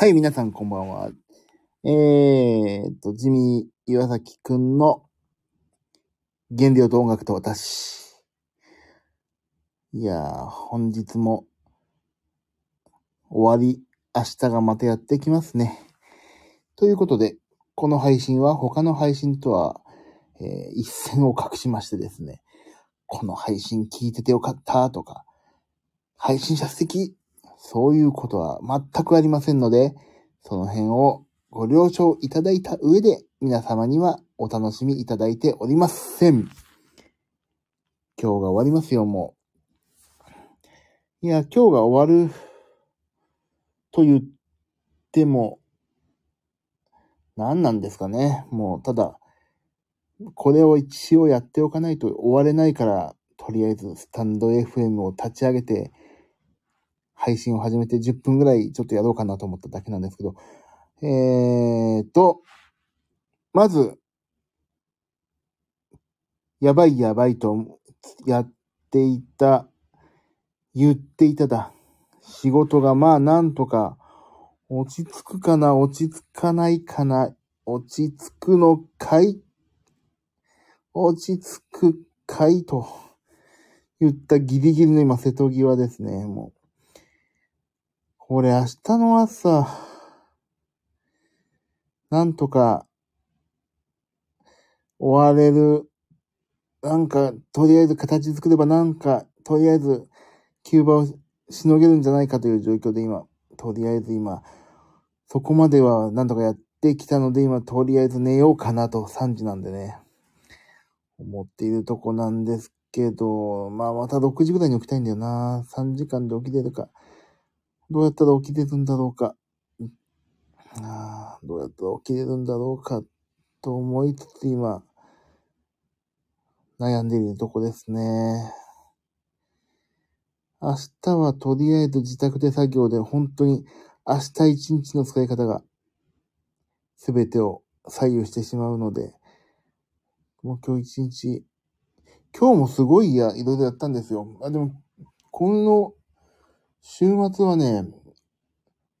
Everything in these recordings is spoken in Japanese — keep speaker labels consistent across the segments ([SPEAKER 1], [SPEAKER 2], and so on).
[SPEAKER 1] はい、皆さんこんばんは。えーっと、ジミー岩崎くんの原料と音楽と私。いやー、本日も終わり、明日がまたやってきますね。ということで、この配信は他の配信とは、えー一線を画しましてですね、この配信聞いててよかったとか、配信者素敵そういうことは全くありませんので、その辺をご了承いただいた上で、皆様にはお楽しみいただいておりません。今日が終わりますよ、もう。いや、今日が終わると言っても、何なんですかね。もう、ただ、これを一応やっておかないと終われないから、とりあえずスタンド FM を立ち上げて、配信を始めて10分ぐらいちょっとやろうかなと思っただけなんですけど、えーと、まず、やばいやばいとやっていた、言っていただ。仕事がまあなんとか落ち着くかな、落ち着かないかな、落ち着くのかい落ち着くかいと言ったギリギリの今瀬戸際ですね、もう。これ明日の朝、なんとか終われる、なんか、とりあえず形作ればなんか、とりあえず、急場をしのげるんじゃないかという状況で今、とりあえず今、そこまではなんとかやってきたので今、とりあえず寝ようかなと、3時なんでね、思っているとこなんですけど、まあまた6時ぐらいに起きたいんだよな。3時間で起きれるか。どうやったら起きれるんだろうか。あ、どうやったら起きれるんだろうか、と思いつつ今、悩んでいるとこですね。明日はとりあえず自宅で作業で本当に明日一日の使い方が全てを左右してしまうので、もう今日一日、今日もすごいや、いろいろやったんですよ。あ、でも、この週末はね、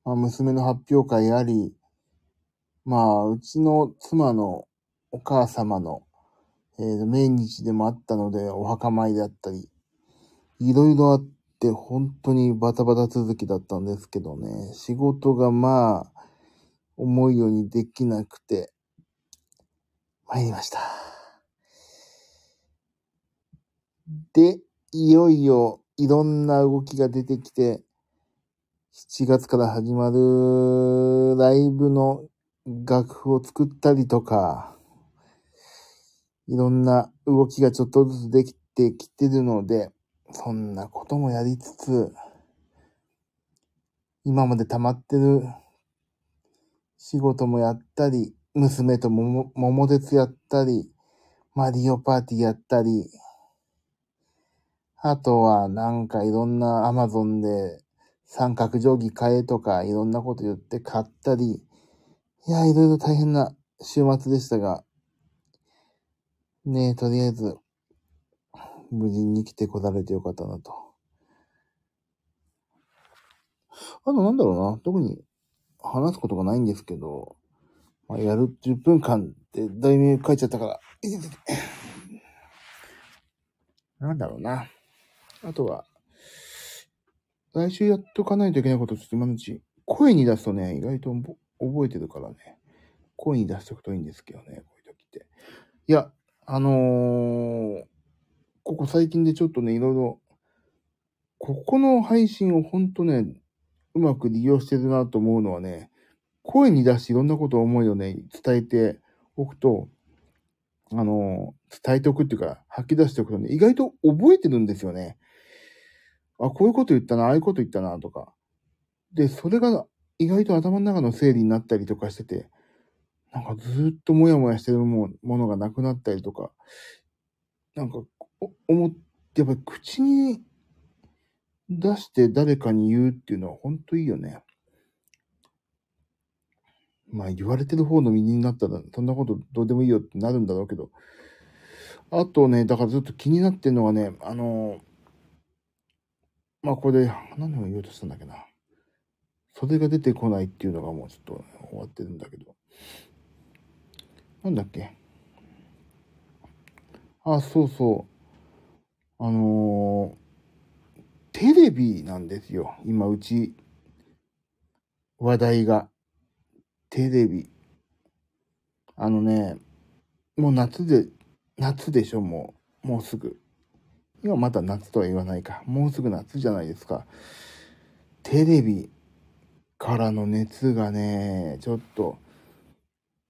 [SPEAKER 1] まあ、娘の発表会あり、まあ、うちの妻のお母様の、えー命日でもあったので、お墓参りだったり、いろいろあって、本当にバタバタ続きだったんですけどね、仕事がまあ、思うようにできなくて、参りました。で、いよいよいろんな動きが出てきて、7月から始まるライブの楽譜を作ったりとか、いろんな動きがちょっとずつできてきてるので、そんなこともやりつつ、今まで溜まってる仕事もやったり、娘とも桃鉄やったり、マリオパーティーやったり、あとはなんかいろんなアマゾンで三角定規買えとかいろんなこと言って買ったり、いや、いろいろ大変な週末でしたが、ねえ、とりあえず、無事に来てこられてよかったなと。あとなんだろうな、特に話すことがないんですけど、まあ、やる10分間って題名書いちゃったから、なんだろうな。あとは、来週やっとかないといけないことちょっと今のうち、声に出すとね、意外と覚えてるからね、声に出しておくといいんですけどね、こういう時って。いや、あのー、ここ最近でちょっとね、いろいろ、ここの配信をほんとね、うまく利用してるなと思うのはね、声に出していろんなことを思いをね、伝えておくと、あのー、伝えておくっていうか、吐き出しておくとね、意外と覚えてるんですよね。あ、こういうこと言ったな、ああいうこと言ったな、とか。で、それが意外と頭の中の整理になったりとかしてて、なんかずっともやもやしてるものがなくなったりとか、なんか、思って、やっぱり口に出して誰かに言うっていうのは本当いいよね。まあ言われてる方の身になったら、そんなことどうでもいいよってなるんだろうけど。あとね、だからずっと気になってるのがね、あの、まあこれで、何を言おうとしたんだっけな。それが出てこないっていうのがもうちょっと終わってるんだけど。なんだっけあ、そうそう。あのー、テレビなんですよ。今、うち、話題が。テレビ。あのね、もう夏で、夏でしょ、もう。もうすぐ。今まだ夏とは言わないか。もうすぐ夏じゃないですか。テレビからの熱がね、ちょっと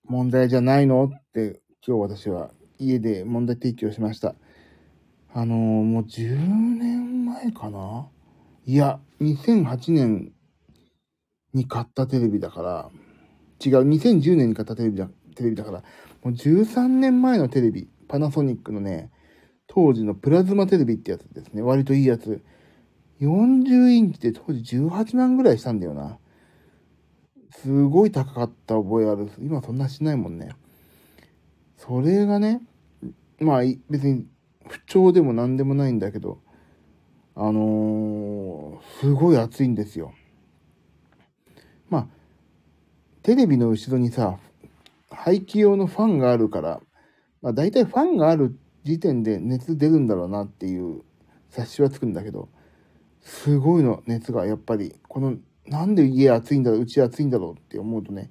[SPEAKER 1] 問題じゃないのって今日私は家で問題提起をしました。あのー、もう10年前かないや、2008年に買ったテレビだから、違う、2010年に買ったテレビだ、テレビだから、もう13年前のテレビ、パナソニックのね、当時のプラズマテレビってやつですね。割といいやつ。40インチで当時18万ぐらいしたんだよな。すごい高かった覚えある。今そんなしないもんね。それがね、まあ別に不調でも何でもないんだけど、あのー、すごい暑いんですよ。まあ、テレビの後ろにさ、排気用のファンがあるから、まあ大体ファンがあるって時点で熱出るんだろうなっていう察しはつくんだけど、すごいの、熱がやっぱり、この、なんで家暑いんだろう、うち暑いんだろうって思うとね、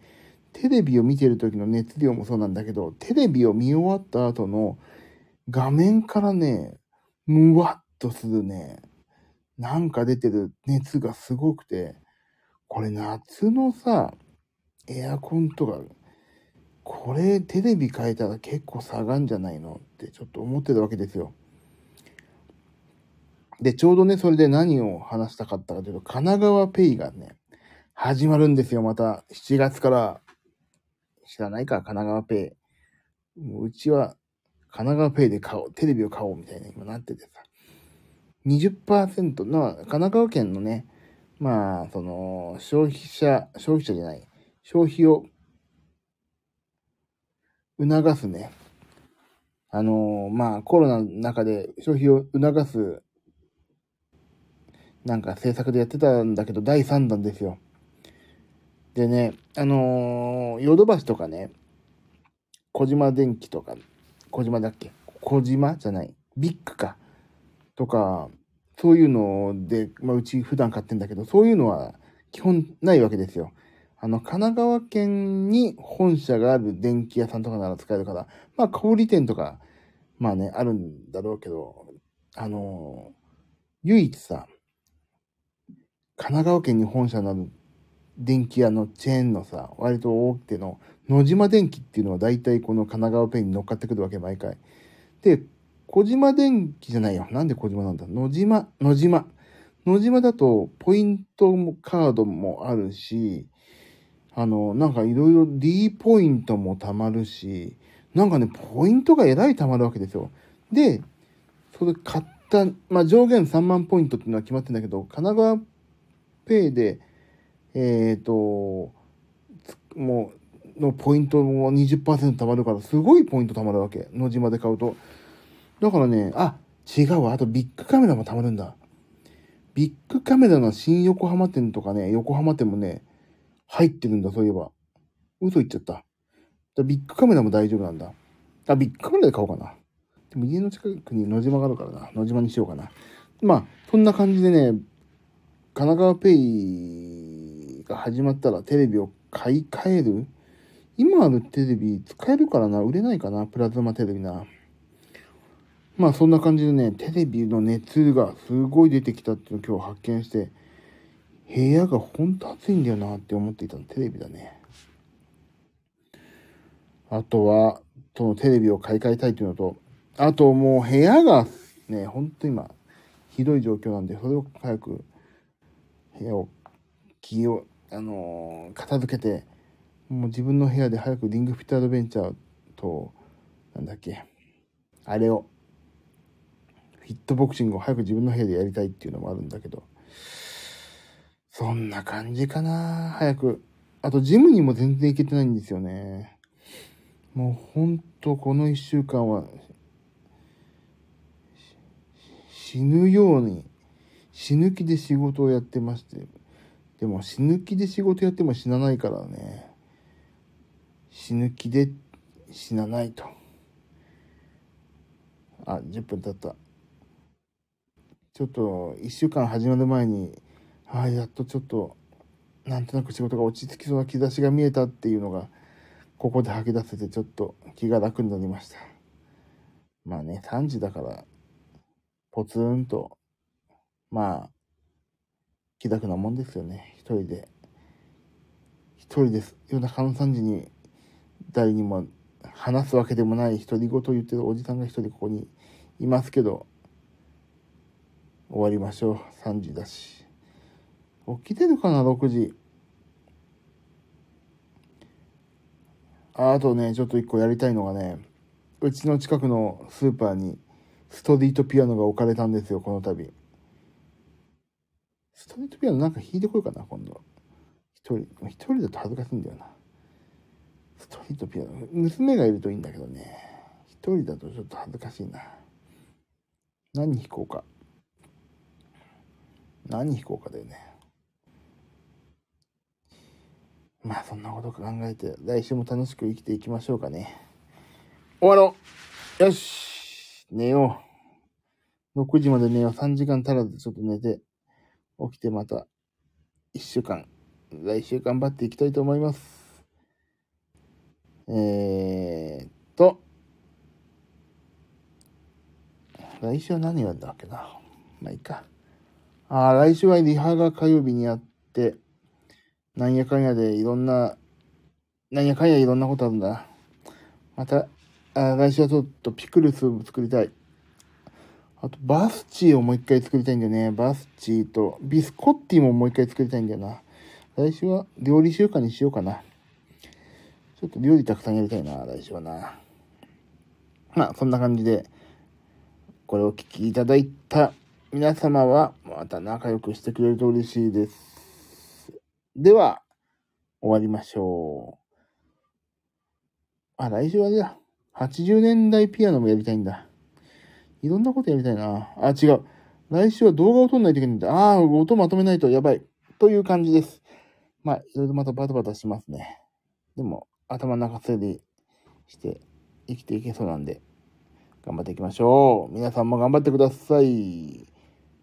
[SPEAKER 1] テレビを見てる時の熱量もそうなんだけど、テレビを見終わった後の画面からね、むわっとするね、なんか出てる熱がすごくて、これ夏のさ、エアコンとか、これテレビ変えたら結構下がんじゃないのってちょっと思ってたわけですよ。で、ちょうどね、それで何を話したかったかというと、神奈川ペイがね、始まるんですよ、また。7月から。知らないか、神奈川ペイ。もううちは、神奈川ペイで買おう、テレビを買おうみたいな今なっててさ。20%の、神奈川県のね、まあ、その、消費者、消費者じゃない、消費を促すね。あのまあ、コロナの中で消費を促すなんか制作でやってたんだけど、第3弾ですよ。でね、あの、ヨドバシとかね、小島電機とか、小島だっけ？小島じゃない。ビッグか。とか、そういうので、まあ、うち普段買ってんだけど、そういうのは基本ないわけですよ。あの、神奈川県に本社がある電気屋さんとかなら使えるから、まあ、小売店とか、まあね、あるんだろうけど、あの、唯一さ、神奈川県に本社のある電気屋のチェーンのさ、割と大手の野島電機っていうのは大体この神奈川ペンに乗っかってくるわけ、毎回。で、小島電機じゃないよ。なんで小島なんだ？野島、野島。野島だと、ポイントもカードもあるし、あの、なんかいろいろ D ポイントも貯まるし、なんかね、ポイントがえらい貯まるわけですよ。で、それ買った、まあ上限3万ポイントっていうのは決まってんだけど、神奈川ペイで、えっ、ー、と、もう、のポイントも20%貯まるから、すごいポイント貯まるわけ。野島で買うと。だからね、あ、違うわ。あとビッグカメラも貯まるんだ。ビッグカメラの新横浜店とかね、横浜店もね、入ってるんだ、そういえば。嘘言っちゃった。だビッグカメラも大丈夫なんだ。あ、ビッグカメラで買おうかな。でも家の近くに野島があるからな。野島にしようかな。まあ、そんな感じでね、神奈川ペイが始まったらテレビを買い替える今あるテレビ使えるからな、売れないかな、プラズマテレビな。まあそんな感じでね、テレビの熱がすごい出てきたっていうのを今日発見して、部屋がほんと暑いんだよなって思っていたのテレビだね。あとは、そのテレビを買い替えたいというのと、あともう部屋がね、ほんと今、ひどい状況なんで、それを早く部屋を、気を、あのー、片付けて、もう自分の部屋で早くリングフィットアドベンチャーと、なんだっけ、あれを、フィットボクシングを早く自分の部屋でやりたいっていうのもあるんだけど、そんな感じかな早く。あと、ジムにも全然行けてないんですよね。もうほんとこの一週間は、死ぬように死ぬ気で仕事をやってまして、でも死ぬ気で仕事やっても死なないからね。死ぬ気で死なないと。あ、10分経った。ちょっと1週間始まる前に、ああ、やっとちょっと、なんとなく仕事が落ち着きそうな兆しが見えたっていうのが、ここで吐き出せてちょっと気が楽になりました。まあね、3時だから、ポツンと、まあ、気楽なもんですよね。一人で。一人です。夜中の3時に誰にも話すわけでもない独り言を言ってるおじさんが一人ここにいますけど、終わりましょう。3時だし。起きてるかな、6時。ああとね、ちょっと一個やりたいのがね、うちの近くのスーパーにストリートピアノが置かれたんですよ、この度。ストリートピアノなんか弾いてこようかな、今度。一人、一人だと恥ずかしいんだよな。ストリートピアノ。娘がいるといいんだけどね。一人だとちょっと恥ずかしいな。何弾こうか。何弾こうかだよね。まあそんなこと考えて、来週も楽しく生きていきましょうかね。終わろうよし寝よう。6時まで寝よう。3時間足らずちょっと寝て、起きてまた、1週間、来週頑張っていきたいと思います。えー、っと、来週は何やんだっけな。まあいいか。ああ、来週はリハが火曜日にあって、なんやかんやでいろんな、なんやかんやいろんなことあるんだ。また、あ来週はちょっとピクルス作りたい。あと、バスチーをもう一回作りたいんだよね。バスチーと、ビスコッティももう一回作りたいんだよな。来週は料理週間にしようかな。ちょっと料理たくさんやりたいな、来週はな。まあ、そんな感じで、これをお聞きいただいた皆様は、また仲良くしてくれると嬉しいです。では、終わりましょう。あ、来週はじゃあ、80年代ピアノもやりたいんだ。いろんなことやりたいな。あ、違う。来週は動画を撮んないといけないんだ。ああ、音まとめないとやばい。という感じです。まあ、いろいろまたバタバタしますね。でも、頭の中整理して生きていけそうなんで、頑張っていきましょう。皆さんも頑張ってください。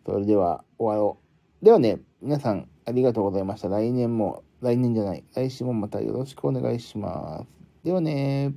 [SPEAKER 1] それでは終わろう。ではね、皆さんありがとうございました。来年も、来年じゃない、来週もまたよろしくお願いします。ではね